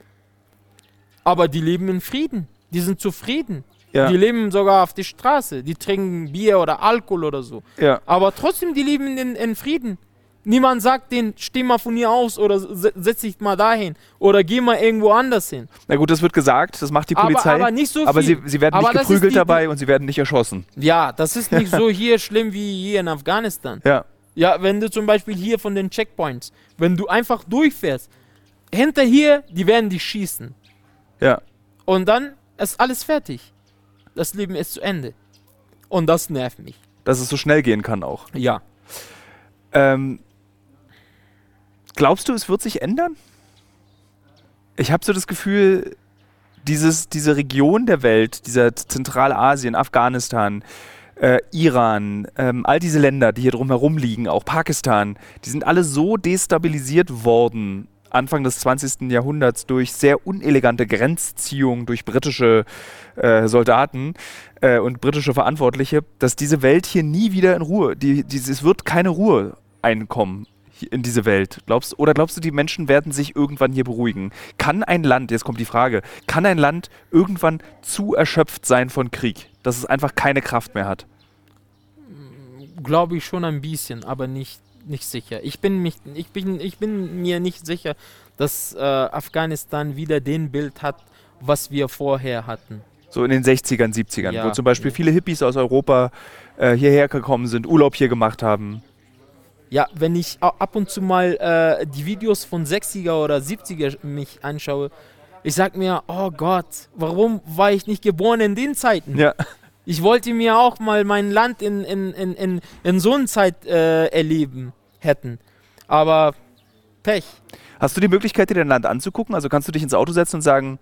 Aber die leben in Frieden. Die sind zufrieden. Ja. Die leben sogar auf der Straße. Die trinken Bier oder Alkohol oder so. Ja. Aber trotzdem, die leben in, in Frieden. Niemand sagt denen, steh mal von hier aus oder se- setz dich mal dahin oder geh mal irgendwo anders hin. Na gut, das wird gesagt, das macht die Aber- Polizei. aber nicht so Aber viel. sie, sie werden Aber nicht geprügelt die- dabei und sie werden nicht erschossen. Ja, das ist nicht (laughs) so hier schlimm wie hier in Afghanistan. Ja. Ja, wenn du zum Beispiel hier von den Checkpoints, wenn du einfach durchfährst, hinter hier, die werden dich schießen. Ja. Und dann ist alles fertig. Das Leben ist zu Ende. Und das nervt mich. Dass es so schnell gehen kann auch. Ja. Ähm, glaubst du, es wird sich ändern? Ich habe so das Gefühl, dieses, diese Region der Welt, dieser Zentralasien, Afghanistan, äh, Iran, ähm, all diese Länder, die hier drumherum liegen, auch Pakistan, die sind alle so destabilisiert worden Anfang des 20. Jahrhunderts durch sehr unelegante Grenzziehungen durch britische äh, Soldaten äh, und britische Verantwortliche, dass diese Welt hier nie wieder in Ruhe, die, die, es wird keine Ruhe einkommen in diese Welt. Glaubst, oder glaubst du, die Menschen werden sich irgendwann hier beruhigen? Kann ein Land, jetzt kommt die Frage, kann ein Land irgendwann zu erschöpft sein von Krieg, dass es einfach keine Kraft mehr hat? Glaube ich schon ein bisschen, aber nicht, nicht sicher. Ich bin, mich, ich, bin, ich bin mir nicht sicher, dass äh, Afghanistan wieder den Bild hat, was wir vorher hatten. So in den 60ern, 70ern, Ja, wo zum Beispiel viele Hippies aus Europa äh, hierher gekommen sind, Urlaub hier gemacht haben. Ja, wenn ich ab und zu mal äh, die Videos von 60er oder 70er mich anschaue, ich sag mir, oh Gott, warum war ich nicht geboren in den Zeiten? Ja. Ich wollte mir auch mal mein Land in, in, in, in, in so einer Zeit äh, erleben hätten. Aber Pech. Hast du die Möglichkeit, dir dein Land anzugucken? Also kannst du dich ins Auto setzen und sagen,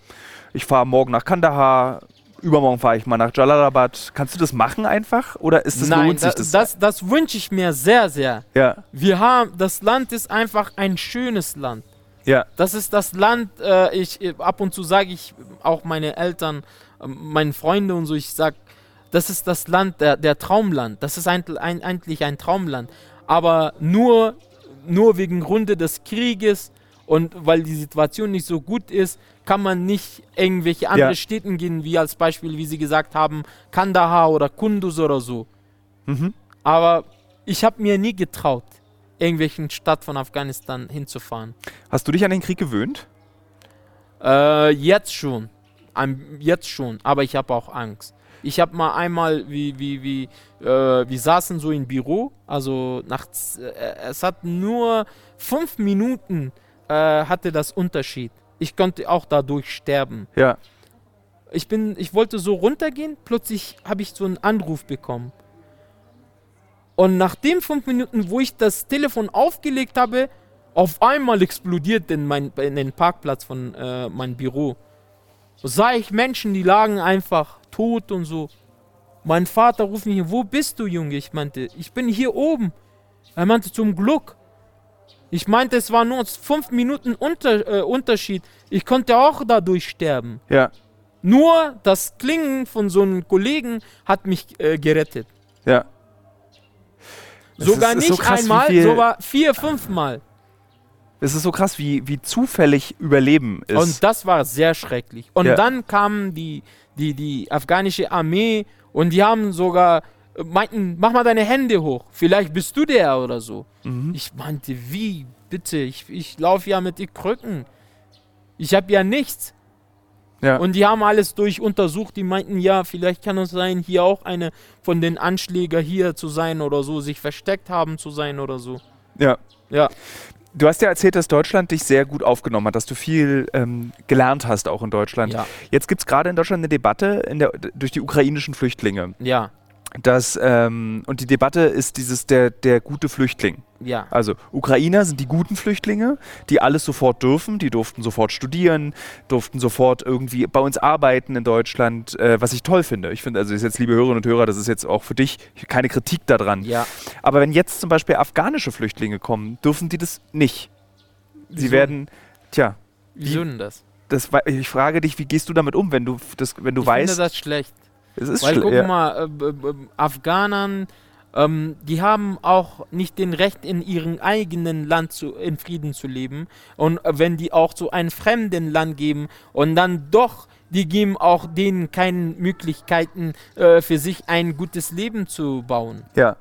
ich fahre morgen nach Kandahar, übermorgen fahre ich mal nach Jalalabad. Kannst du das machen einfach? Oder ist das Nein, lohnt sich da, das? das, das wünsche ich mir sehr, sehr. ja, Wir haben, das Land ist einfach ein schönes Land. ja, Das ist das Land, äh, ich äh, ab und zu sage ich auch meine Eltern, äh, meine Freunde und so, ich sag, das ist das Land, der, der Traumland. Das ist ein, ein, eigentlich ein Traumland. Aber nur, nur wegen Grunde des Krieges und weil die Situation nicht so gut ist, kann man nicht irgendwelche andere Ja. Städten gehen, wie als Beispiel, wie sie gesagt haben, Kandahar oder Kunduz oder so. Mhm. Aber ich habe mir nie getraut, irgendwelchen Stadt von Afghanistan hinzufahren. Hast du dich an den Krieg gewöhnt? Äh, jetzt schon. Am- Jetzt schon, aber ich habe auch Angst. Ich habe mal einmal, wie, wie, wie, äh, wir saßen so im Büro, also nachts, äh, es hat nur fünf Minuten äh, hatte das Unterschied. Ich konnte auch dadurch sterben. Ja. Ich bin, ich wollte so runtergehen, plötzlich habe ich so einen Anruf bekommen. Und nach den fünf Minuten, wo ich das Telefon aufgelegt habe, auf einmal explodiert in, mein, in den Parkplatz von äh, meinem Büro. So sah ich Menschen, die lagen einfach tot und so. Mein Vater ruft mich, wo bist du, Junge? Ich meinte, ich bin hier oben. Er meinte, zum Glück. Ich meinte, es war nur fünf Minuten unter, äh, Unterschied. Ich konnte auch dadurch sterben. Ja. Nur das Klingen von so einem Kollegen hat mich äh, gerettet. Ja. Sogar ist- ist nicht so krass, einmal, viel- sogar vier, fünfmal. Es ist so krass, wie, wie zufällig Überleben ist. Und das war sehr schrecklich. Und Ja. dann kam die, die, die afghanische Armee und die haben sogar meinten, mach mal deine Hände hoch. Vielleicht bist du der oder so. mhm. Ich meinte, wie? Bitte, ich, ich laufe ja mit den Krücken. Ich habe ja nichts. ja. Und die haben alles durch untersucht. Die meinten, ja, vielleicht kann es sein, hier auch eine von den Anschläger hier zu sein oder so, sich versteckt haben zu sein oder so. ja. Ja, Du hast ja erzählt, dass Deutschland dich sehr gut aufgenommen hat, dass du viel ähm, gelernt hast, auch in Deutschland. ja, Jetzt gibt es gerade in Deutschland eine Debatte in der, durch die ukrainischen Flüchtlinge. ja, Dass, ähm, und die Debatte ist dieses der, der gute Flüchtling. ja. Also Ukrainer sind die guten Flüchtlinge, die alles sofort dürfen. Die durften sofort studieren, durften sofort irgendwie bei uns arbeiten in Deutschland, äh, was ich toll finde. Ich finde, also das ist jetzt, liebe Hörerinnen und Hörer, das ist jetzt auch für dich keine Kritik daran. Ja, Aber wenn jetzt zum Beispiel afghanische Flüchtlinge kommen, dürfen die das nicht. Sie Wieso? werden, tja, wieso denn das? das, ich frage dich, wie gehst du damit um, wenn du, das, wenn du ich weißt, finde das schlecht. Es ist Weil guck ja. mal, äh, b- Afghanern, ähm, die haben auch nicht den Recht in ihrem eigenen Land zu, in Frieden zu leben. Und äh, wenn die auch zu einem fremden Land geben und dann doch, die geben auch denen keine Möglichkeiten äh, für sich ein gutes Leben zu bauen. ja.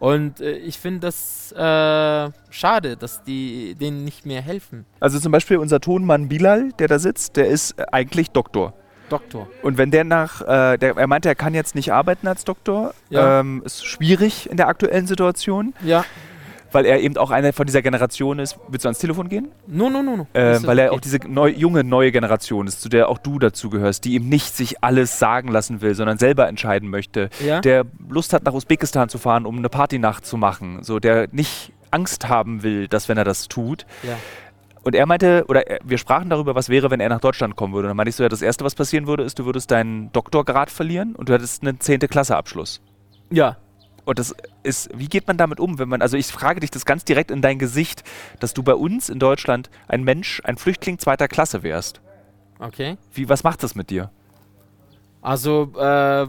Und äh, ich finde das äh, schade, dass die denen nicht mehr helfen. Also zum Beispiel unser Tonmann Bilal, der da sitzt, der ist äh, eigentlich Doktor. Doktor. Und wenn der nach, äh, der, er meinte, er kann jetzt nicht arbeiten als Doktor, Ja. ähm, ist schwierig in der aktuellen Situation, Ja. weil er eben auch einer von dieser Generation ist. Willst du ans Telefon gehen? No, no, no, no. Äh, weil er okay. auch diese neu, junge, neue Generation ist, zu der auch du dazu gehörst, die eben nicht sich alles sagen lassen will, sondern selber entscheiden möchte. Ja? Der Lust hat, nach Usbekistan zu fahren, um eine Partynacht zu machen. So, der nicht Angst haben will, dass wenn er das tut. ja. Und er meinte, oder er, wir sprachen darüber, was wäre, wenn er nach Deutschland kommen würde. Und dann meinte ich so, ja, das Erste, was passieren würde, ist, du würdest deinen Doktorgrad verlieren und du hättest einen 10. Klasse Abschluss. Ja. Und das ist, wie geht man damit um, wenn man, also ich frage dich das ganz direkt in dein Gesicht, dass du bei uns in Deutschland ein Mensch, ein Flüchtling zweiter Klasse wärst. Okay. Wie, was macht das mit dir? Also, äh,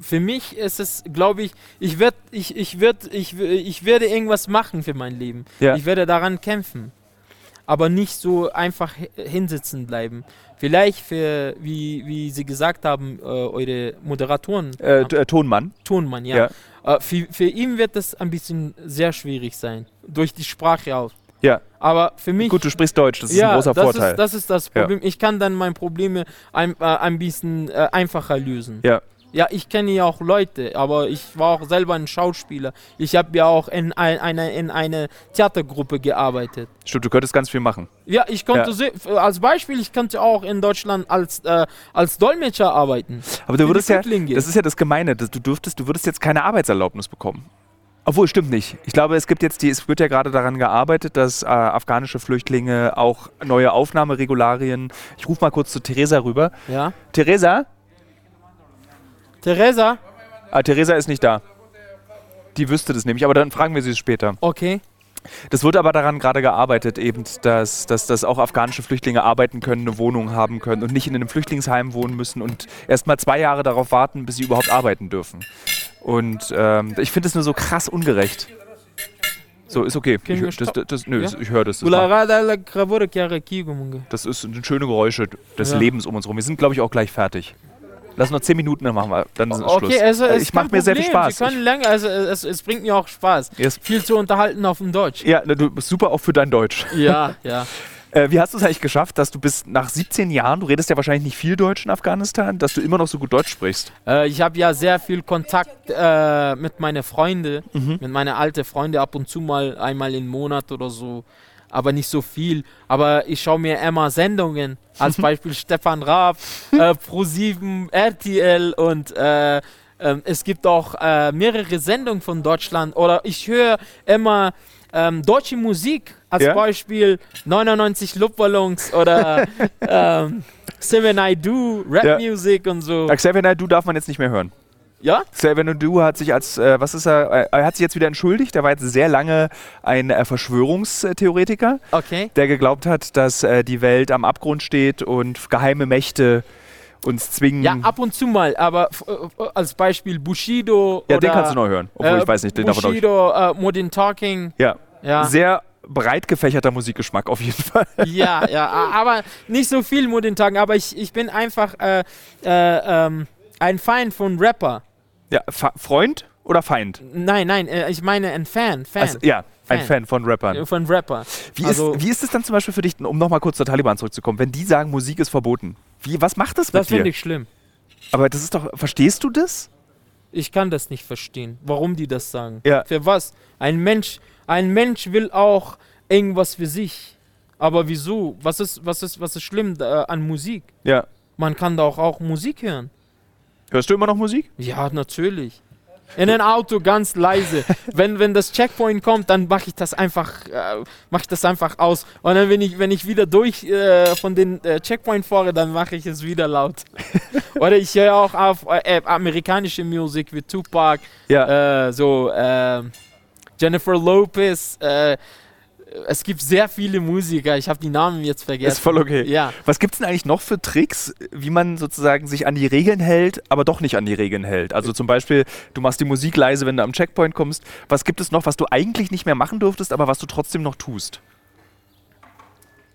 für mich ist es, glaube ich, ich werde ich, ich werd, ich, ich werde irgendwas machen für mein Leben. Ja. Ich werde daran kämpfen. Aber nicht so einfach hi- hinsitzen bleiben. Vielleicht für, wie, wie Sie gesagt haben, äh, eure Moderatoren, Äh, t- äh, Tonmann. Tonmann, ja. Ja. Äh, für, für ihn wird das ein bisschen sehr schwierig sein. Durch die Sprache auch. Ja. Aber für mich. Gut, du sprichst Deutsch, das ist ja, ein großer das Vorteil. Ist, das ist das Ja. Problem. Ich kann dann meine Probleme ein, äh, ein bisschen äh, einfacher lösen. ja. Ja, ich kenne ja auch Leute, aber ich war auch selber ein Schauspieler. Ich habe ja auch in, ein, eine, in eine Theatergruppe gearbeitet. Stimmt, du könntest ganz viel machen. Ja, ich konnte Ja. als Beispiel, ich könnte auch in Deutschland als, äh, als Dolmetscher arbeiten. Aber du würdest ja, das ist ja das Gemeine, dass du dürftest, du würdest jetzt keine Arbeitserlaubnis bekommen. Obwohl, stimmt nicht. Ich glaube, es gibt jetzt die, es wird ja gerade daran gearbeitet, dass äh, afghanische Flüchtlinge auch neue Aufnahmeregularien. Ich rufe mal kurz zu Theresa rüber. Ja. Theresa? Theresa? Ah, Theresa ist nicht da. Die wüsste das nämlich, aber dann fragen wir sie es später. Okay. Das wird aber daran gerade gearbeitet, eben, dass, dass, dass auch afghanische Flüchtlinge arbeiten können, eine Wohnung haben können und nicht in einem Flüchtlingsheim wohnen müssen und erst mal zwei Jahre darauf warten, bis sie überhaupt arbeiten dürfen. Und ähm, ich finde es nur so krass ungerecht. So, ist okay. Ich, das, das, nö, Ja? ich höre das. Das, das ist ein schöne Geräusche des Ja. Lebens um uns rum. Wir sind, glaube ich, auch gleich fertig. Lass noch zehn Minuten, dann machen wir. Dann ist Schluss. Okay, also Äh, es ich ist mache mir sehr viel. Spaß. Sie können lange, also es, es bringt mir auch Spaß. Ich, erst, Viel zu unterhalten auf dem Deutsch. ja, du bist super auch für dein Deutsch. Ja, (laughs) ja. Äh, wie hast du es eigentlich geschafft, dass du bis nach 17 Jahren, du redest ja wahrscheinlich nicht viel Deutsch in Afghanistan, dass du immer noch so gut Deutsch sprichst? Äh, ich habe ja sehr viel Kontakt äh, mit meinen Freunden, Mhm. mit meinen alten Freunden ab und zu mal einmal im Monat oder so. Aber nicht so viel. Aber ich schaue mir immer Sendungen, als (laughs) Beispiel Stefan Raab, äh, Pro7, RTL und äh, ähm, es gibt auch äh, mehrere Sendungen von Deutschland. Oder ich höre immer ähm, deutsche Musik, als Ja? Beispiel 99 Luftballons oder (laughs) ähm, Seven I Do, Rap Ja. Music und so. Xavier Naidoo darf man jetzt nicht mehr hören. Ja? Xavier Naidoo hat sich als, äh, was ist er, äh, er hat sich jetzt wieder entschuldigt. Er war jetzt sehr lange ein äh, Verschwörungstheoretiker, Okay. der geglaubt hat, dass äh, die Welt am Abgrund steht und geheime Mächte uns zwingen. Ja, ab und zu mal, aber f- äh, als Beispiel Bushido Ja, oder den kannst du noch hören. Obwohl, äh, ich weiß nicht, den. Bushido, äh, Modern Talking, Ja. ja. Sehr breit gefächerter Musikgeschmack auf jeden Fall. (laughs) ja, ja, aber nicht so viel Modern Talking, aber ich, ich bin einfach äh, äh, ähm, ein Fan von Rapper. Ja, Fa Freund oder Feind? Nein, nein, äh, ich meine ein Fan, Fan Also, ja, ein Fan. Fan von Rappern. äh, von Rapper. Wie, also, ist, wie ist es dann zum Beispiel für dich, um nochmal kurz zur Taliban zurückzukommen, wenn die sagen, Musik ist verboten? Wie, was macht das mit das dir? finde ich schlimm. Aber das ist doch, verstehst du das? Ich kann das nicht verstehen, warum die das sagen. Ja. Für was? Ein Mensch, ein Mensch will auch irgendwas für sich. Aber wieso? Was ist, was ist, was ist schlimm äh, an Musik? Ja. Man kann da auch, auch Musik hören. Hörst du immer noch Musik? Ja, natürlich. In ein Auto ganz leise. (laughs) wenn, wenn das Checkpoint kommt, dann mache ich das einfach, äh, mach ich das einfach aus. Und dann, wenn ich, wenn ich wieder durch äh, von den äh, Checkpoint fahre, dann mache ich es wieder laut. (laughs) Oder ich höre auch auf äh, amerikanische Musik wie Tupac, Ja. äh, so äh, Jennifer Lopez. Es gibt sehr viele Musiker. Ich habe die Namen jetzt vergessen. Ist voll okay. Ja. Was gibt es denn eigentlich noch für Tricks, wie man sozusagen sich an die Regeln hält, aber doch nicht an die Regeln hält? Also zum Beispiel, du machst die Musik leise, wenn du am Checkpoint kommst. Was gibt es noch, was du eigentlich nicht mehr machen dürftest, aber was du trotzdem noch tust?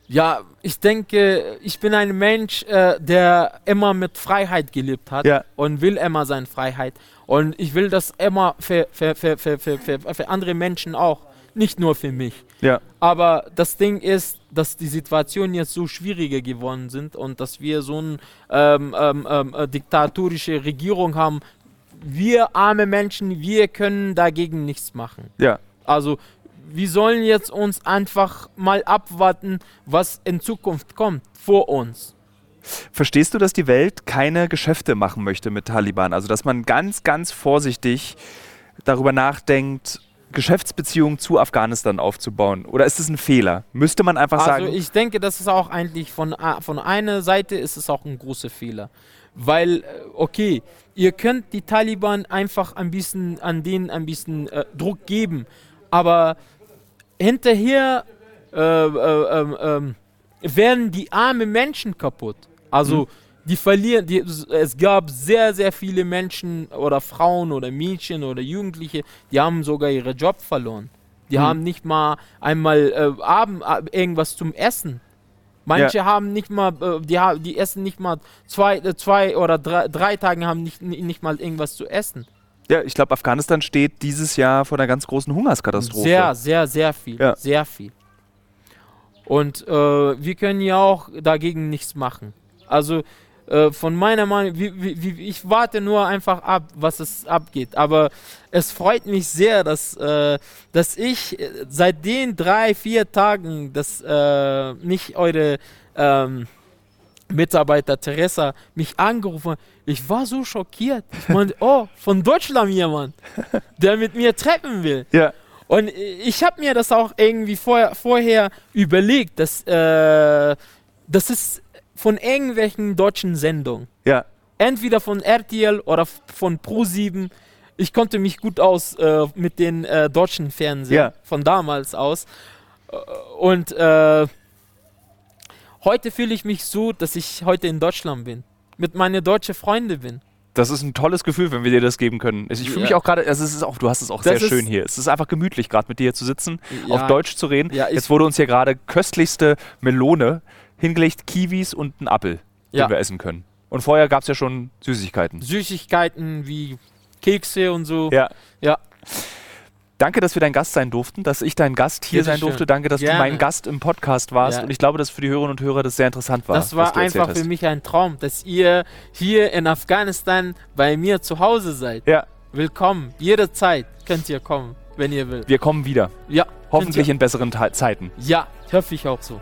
Ja, ich denke, ich bin ein Mensch, äh, der immer mit Freiheit gelebt hat Ja. und will immer seine Freiheit. Und ich will das immer für, für, für, für andere Menschen auch, nicht nur für mich. Ja. Aber das Ding ist, dass die Situation jetzt so schwieriger geworden sind und dass wir so eine ähm, ähm, ähm, äh, diktatorische Regierung haben. Wir arme Menschen, wir können dagegen nichts machen. Ja. Also wir sollen jetzt uns einfach mal abwarten, was in Zukunft kommt vor uns. Verstehst du, dass die Welt keine Geschäfte machen möchte mit Taliban? Also, dass man ganz, ganz vorsichtig darüber nachdenkt, Geschäftsbeziehungen zu Afghanistan aufzubauen? Oder ist es ein Fehler? Müsste man einfach Also sagen, ich denke, das ist auch eigentlich von, von einer Seite ist es auch ein großer Fehler. Weil, äh, okay, ihr könnt die Taliban einfach ein bisschen, an denen ein bisschen äh, Druck geben, aber hinterher äh, äh, ähm, ähm, werden die armen Menschen kaputt. Also die verlieren, die, es gab sehr, sehr viele Menschen oder Frauen oder Mädchen oder Jugendliche, die haben sogar ihre Job verloren. Die Mhm. haben nicht mal einmal äh, Abend äh, irgendwas zum Essen. Manche haben nicht mal, äh, die, die essen nicht mal zwei, äh, zwei oder drei, drei Tagen haben nicht, ni- nicht mal irgendwas zu essen. ja, ich glaube, Afghanistan steht dieses Jahr vor einer ganz großen Hungerskatastrophe. Sehr, sehr, sehr viel. Ja. Sehr viel. Und äh, wir können ja auch dagegen nichts machen. Also äh, von meiner Meinung, wie, wie, wie, ich warte nur einfach ab, was es abgeht. Aber es freut mich sehr, dass, äh, dass ich äh, seit den drei, vier Tagen, dass äh, nicht eure ähm, Mitarbeiter Teresa mich angerufen hat. Ich war so schockiert. Ich meinte, (laughs) oh, von Deutschland jemand, der mit mir treffen will. Ja. Und ich habe mir das auch irgendwie vorher, vorher überlegt, dass äh, das ist von irgendwelchen deutschen Sendungen. Ja. Entweder von RTL oder von Pro7. Ich konnte mich gut aus äh, mit den äh, deutschen Fernsehen Ja. von damals aus. Äh, Und äh, heute fühle ich mich so, dass ich heute in Deutschland bin. Mit meinen deutschen Freunden bin. Das ist ein tolles Gefühl, wenn wir dir das geben können. Ich fühle mich Ja. auch gerade, also es ist auch, du hast es auch Das sehr schön hier. Es ist einfach gemütlich, gerade mit dir hier zu sitzen, Ja. auf Deutsch zu reden. Ja, Jetzt wurde uns hier gerade köstlichste Melone hingelegt, Kiwis und ein Apfel, Ja. den wir essen können. Und vorher gab es ja schon Süßigkeiten. Süßigkeiten wie Kekse und so. Ja. Ja. Danke, dass wir dein Gast sein durften, dass ich dein Gast hier Bitte sein schön. durfte. Danke, dass Gerne. du mein Gast im Podcast warst. Ja. Und ich glaube, dass für die Hörerinnen und Hörer das sehr interessant war. Das war einfach für mich ein Traum, dass ihr hier in Afghanistan bei mir zu Hause seid. Ja, Willkommen. Jederzeit könnt ihr kommen, wenn ihr will. wir kommen wieder. Ja. Hoffentlich in besseren Ta Zeiten. Ja, hoffe ich auch so.